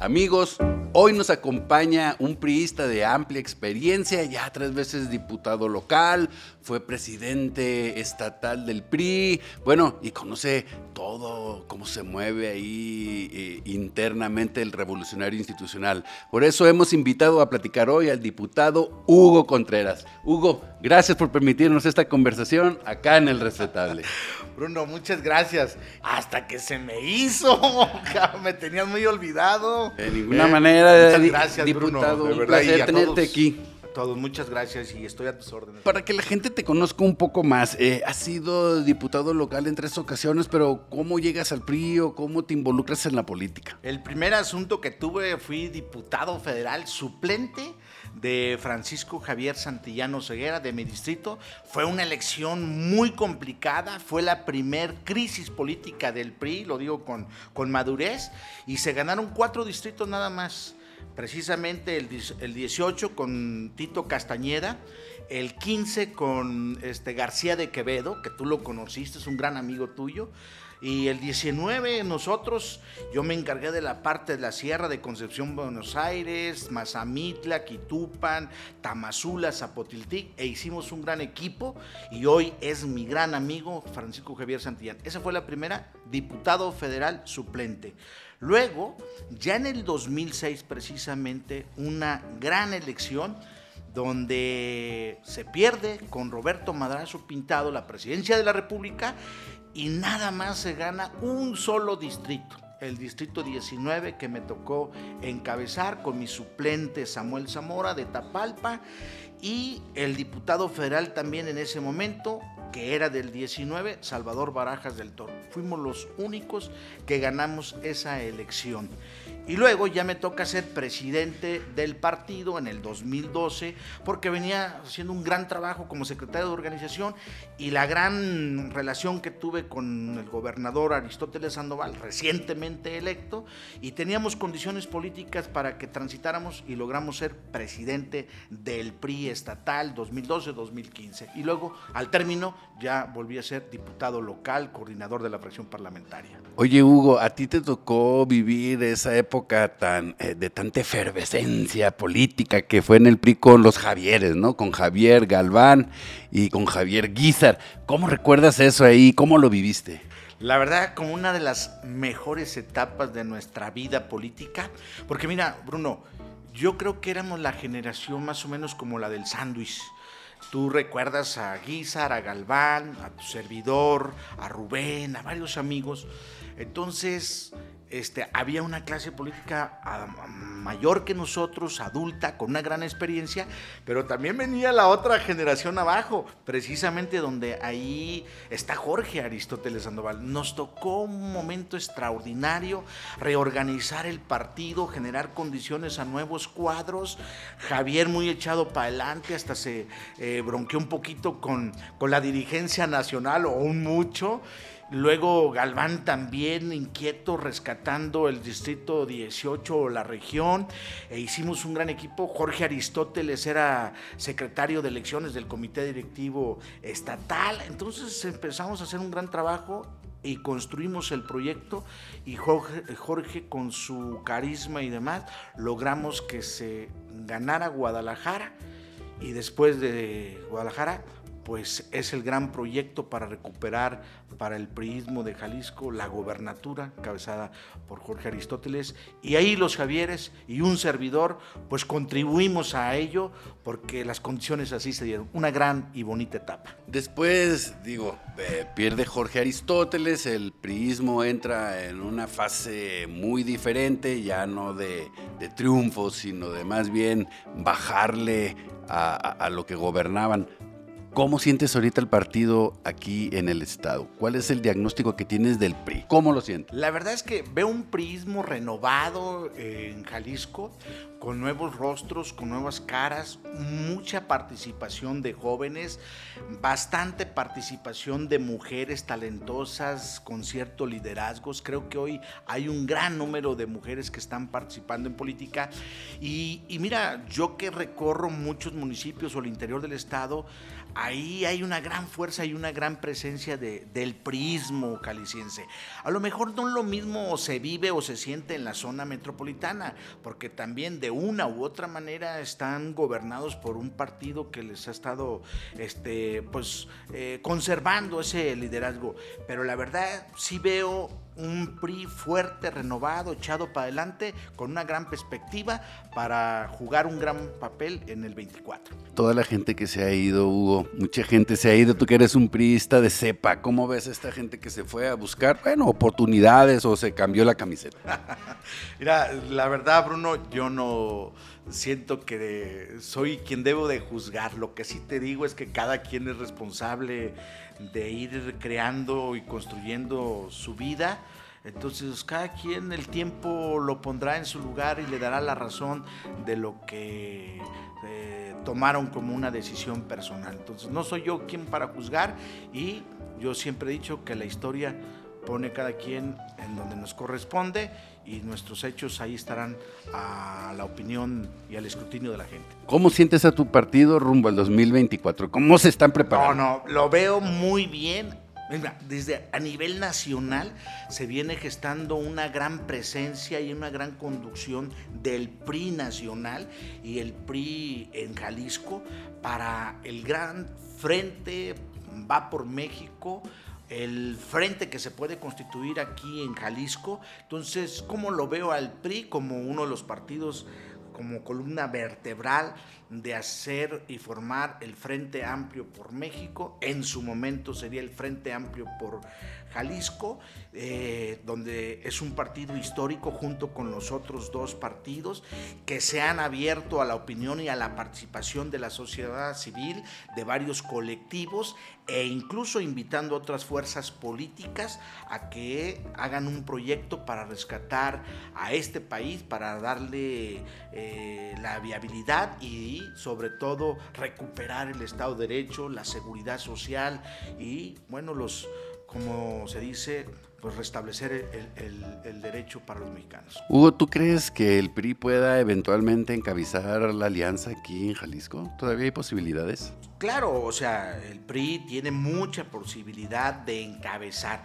Amigos, hoy nos acompaña un priista de amplia experiencia, ya tres veces diputado local, fue presidente estatal del PRI, bueno, y conoce todo, cómo se mueve ahí eh, internamente el revolucionario institucional. Por eso hemos invitado a platicar hoy al diputado Hugo Contreras. Hugo, gracias por permitirnos esta conversación acá en el Respetable. Bruno, muchas gracias. Hasta que se me hizo, me tenías muy olvidado. De ninguna manera, muchas gracias, diputado. Bruno. De un verdad, y placer tenerte todos, aquí. Todos, muchas gracias y estoy a tus órdenes. Para que la gente te conozca un poco más, eh, has sido diputado local en tres ocasiones, pero ¿cómo llegas al PRI o cómo te involucras en la política? El primer asunto que tuve fui diputado federal suplente de Francisco Javier Santillano Ceguera de mi distrito. Fue una elección muy complicada, fue la primer crisis política del PRI, lo digo con, con madurez, y se ganaron cuatro distritos nada más. Precisamente el, el 18 con Tito Castañeda, el 15 con este, García de Quevedo, que tú lo conociste, es un gran amigo tuyo. Y el 19 nosotros, yo me encargué de la parte de la Sierra de Concepción, Buenos Aires, Mazamitla, Quitupan, Tamazula, Zapotiltic, e hicimos un gran equipo y hoy es mi gran amigo Francisco Javier Santillán. Esa fue la primera, diputado federal suplente. Luego, ya en el 2006 precisamente, una gran elección donde se pierde con Roberto Madrazo Pintado la presidencia de la República y nada más se gana un solo distrito, el distrito 19 que me tocó encabezar con mi suplente Samuel Zamora de Tapalpa y el diputado federal también en ese momento, que era del 19, Salvador Barajas del Toro. Fuimos los únicos que ganamos esa elección. Y luego ya me toca ser presidente del partido en el 2012, porque venía haciendo un gran trabajo como secretario de organización y la gran relación que tuve con el gobernador Aristóteles Sandoval, recientemente electo, y teníamos condiciones políticas para que transitáramos y logramos ser presidente del PRI estatal 2012-2015. Y luego, al término, ya volví a ser diputado local, coordinador de la fracción parlamentaria. Oye, Hugo, a ti te tocó vivir esa época eh, de tanta efervescencia política que fue en el PRI con los Javieres, ¿no? Con Javier Galván y con Javier Guizar. ¿Cómo recuerdas eso ahí? ¿Cómo lo viviste? La verdad, como una de las mejores etapas de nuestra vida política, porque mira, Bruno, yo creo que éramos la generación más o menos como la del sándwich. Tú recuerdas a Guizar, a Galván, a tu servidor, a Rubén, a varios amigos. Entonces, este, había una clase política ah, mayor que nosotros, adulta, con una gran experiencia, pero también venía la otra generación abajo, precisamente donde ahí está Jorge Aristóteles Sandoval. Nos tocó un momento extraordinario, reorganizar el partido, generar condiciones a nuevos cuadros. Javier muy echado para adelante, hasta se eh, bronqueó un poquito con, con la dirigencia nacional o un mucho. Luego Galván también inquieto, rescatando el distrito 18 o la región. E hicimos un gran equipo. Jorge Aristóteles era secretario de elecciones del comité directivo estatal. Entonces empezamos a hacer un gran trabajo y construimos el proyecto y Jorge, Jorge, con su carisma y demás logramos que se ganara Guadalajara y después de Guadalajara pues es el gran proyecto para recuperar para el priismo de Jalisco la gobernatura cabezada por Jorge Aristóteles y ahí los Javieres y un servidor pues contribuimos a ello porque las condiciones así se dieron, una gran y bonita etapa. Después, digo, eh, pierde Jorge Aristóteles, el priismo entra en una fase muy diferente, ya no de, de triunfo, sino de más bien bajarle a, a, a lo que gobernaban. ¿Cómo sientes ahorita el partido aquí en el estado? ¿Cuál es el diagnóstico que tienes del PRI? ¿Cómo lo sientes? La verdad es que veo un priismo renovado eh, en Jalisco, con nuevos rostros, con nuevas caras, mucha participación de jóvenes, bastante participación de mujeres talentosas con cierto liderazgos. Creo que hoy hay un gran número de mujeres que están participando en política. Y, y mira, yo que recorro muchos municipios o el interior del estado, ahí hay una gran fuerza y una gran presencia del prismo caliciense. A lo mejor no lo mismo se vive o se siente en la zona metropolitana, porque también de una u otra manera están gobernados por un partido que les ha estado este, pues, eh, conservando ese liderazgo. Pero la verdad sí veo un PRI fuerte, renovado, echado para adelante, con una gran perspectiva para jugar un gran papel en el 24. Toda la gente que se ha ido, Hugo, mucha gente se ha ido, tú que eres un priista de cepa, ¿cómo ves a esta gente que se fue a buscar, bueno, oportunidades o se cambió la camiseta? Mira, la verdad, Bruno, yo no siento que soy quien debo de juzgar. Lo que sí te digo es que cada quien es responsable de ir creando y construyendo su vida. Entonces cada quien el tiempo lo pondrá en su lugar y le dará la razón de lo que eh, tomaron como una decisión personal. Entonces no soy yo quien para juzgar y yo siempre he dicho que la historia pone cada quien en donde nos corresponde y nuestros hechos ahí estarán a la opinión y al escrutinio de la gente. ¿Cómo sientes a tu partido rumbo al 2024? ¿Cómo se están preparando? No, no, lo veo muy bien. Desde a nivel nacional se viene gestando una gran presencia y una gran conducción del PRI nacional y el PRI en Jalisco para el gran frente va por México el frente que se puede constituir aquí en Jalisco. Entonces, ¿cómo lo veo al PRI como uno de los partidos como columna vertebral de hacer y formar el Frente Amplio por México. En su momento sería el Frente Amplio por Jalisco, eh, donde es un partido histórico junto con los otros dos partidos que se han abierto a la opinión y a la participación de la sociedad civil, de varios colectivos e incluso invitando a otras fuerzas políticas a que hagan un proyecto para rescatar a este país, para darle eh, la viabilidad y sobre todo recuperar el Estado de Derecho, la seguridad social y bueno, los como se dice, pues restablecer el, derecho para los mexicanos. Hugo, ¿tú crees que el PRI pueda eventualmente encabezar la alianza aquí en Jalisco? ¿Todavía hay posibilidades? Claro, o sea, el PRI tiene mucha posibilidad de encabezar.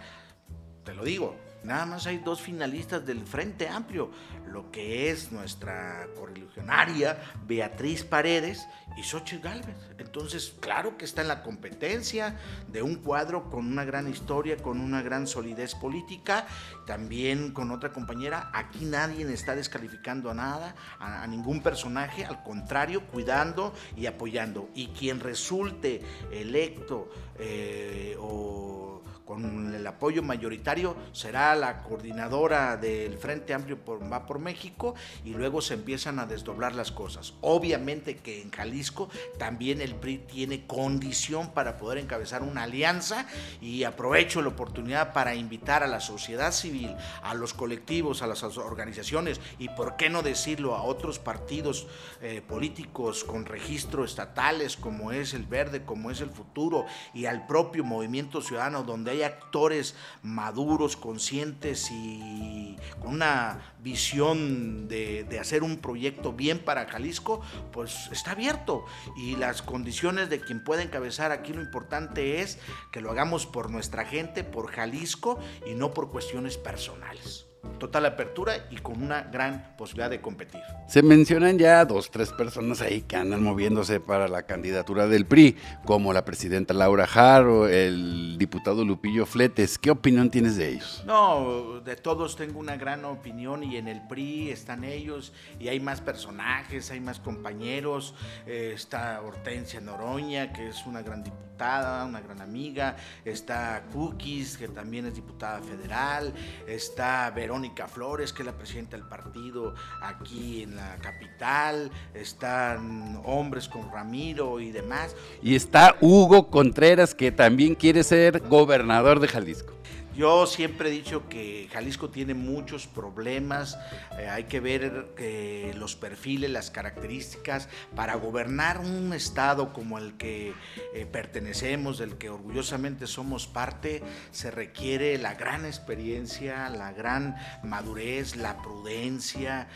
Te lo digo, Nada más hay dos finalistas del Frente Amplio, lo que es nuestra correligionaria Beatriz Paredes y Xochitl Galvez. Entonces, claro que está en la competencia de un cuadro con una gran historia, con una gran solidez política, también con otra compañera. Aquí nadie está descalificando a nada, a, ningún personaje, al contrario, cuidando y apoyando. Y quien resulte electo eh, o con el apoyo mayoritario, será la coordinadora del Frente Amplio va por México y luego se empiezan a desdoblar las cosas. Obviamente que en Jalisco también el PRI tiene condición para poder encabezar una alianza y aprovecho la oportunidad para invitar a la sociedad civil, a los colectivos, a las organizaciones y por qué no decirlo a otros partidos eh, políticos con registro estatales como es el Verde, como es el Futuro y al propio Movimiento Ciudadano donde hay actores maduros, conscientes y con una visión de, hacer un proyecto bien para Jalisco, pues está abierto. Y las condiciones de quien pueda encabezar aquí lo importante es que lo hagamos por nuestra gente, por Jalisco y no por cuestiones personales total apertura y con una gran posibilidad de competir. Se mencionan ya dos, tres personas ahí que andan moviéndose para la candidatura del PRI, como la presidenta Laura Jaro, el diputado Lupillo Fletes. ¿Qué opinión tienes de ellos? No, de todos tengo una gran opinión y en el PRI están ellos y hay más personajes, hay más compañeros. Eh, está Hortensia Noroña, que es una gran diputada, una gran amiga. Está Cookies, que también es diputada federal. Está Verónica Flores, que es la presidenta del partido aquí en la capital, están hombres con Ramiro y demás. Y está Hugo Contreras, que también quiere ser gobernador de Jalisco. Yo siempre he dicho que Jalisco tiene muchos problemas, eh, hay que ver eh, los perfiles, las características. Para gobernar un estado como el que eh, pertenecemos, del que orgullosamente somos parte, se requiere la gran experiencia, la gran madurez, la prudencia,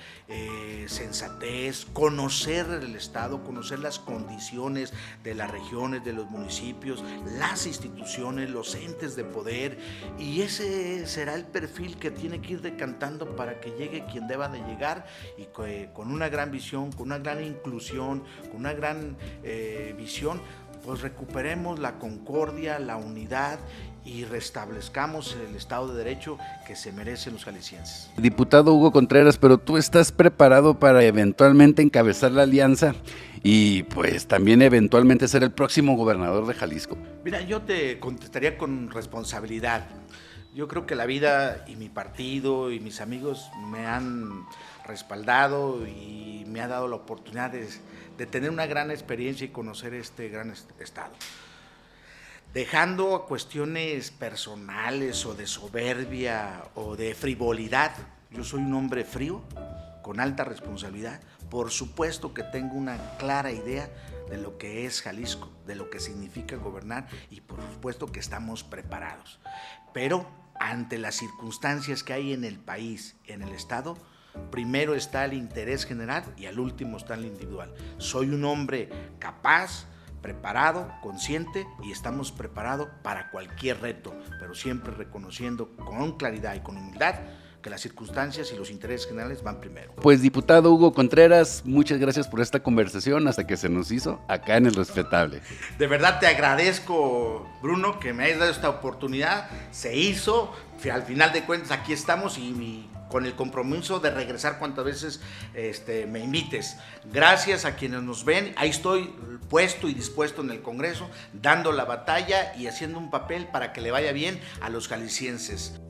sensatez, conocer el estado, conocer las condiciones de las regiones, de los municipios, las instituciones, los entes de poder ese será el perfil que tiene que ir decantando para que llegue quien deba de llegar y con una gran visión, con una gran inclusión, con una gran eh, visión, pues recuperemos la concordia, la unidad y restablezcamos el Estado de Derecho que se merecen los jaliscienses. Diputado Hugo Contreras, pero tú estás preparado para eventualmente encabezar la alianza y pues también eventualmente ser el próximo gobernador de Jalisco. Mira, yo te contestaría con responsabilidad. Yo creo que la vida y mi partido y mis amigos me han respaldado y me ha dado la oportunidad de, de tener una gran experiencia y conocer este gran estado dejando cuestiones personales o de soberbia o de frivolidad. Yo soy un hombre frío, con alta responsabilidad. Por supuesto que tengo una clara idea de lo que es Jalisco, de lo que significa gobernar y por supuesto que estamos preparados. Pero ante las circunstancias que hay en el país, en el Estado, primero está el interés general y al último está el individual. Soy un hombre capaz, preparado, consciente y estamos preparados para cualquier reto, pero siempre reconociendo con claridad y con humildad que las circunstancias y los intereses generales van primero. Pues diputado Hugo Contreras, muchas gracias por esta conversación hasta que se nos hizo acá en el respetable. De verdad te agradezco, Bruno, que me hayas dado esta oportunidad. Se hizo, al final de cuentas aquí estamos y mi con el compromiso de regresar cuantas veces este, me invites. Gracias a quienes nos ven. Ahí estoy puesto y dispuesto en el Congreso, dando la batalla y haciendo un papel para que le vaya bien a los jaliscienses.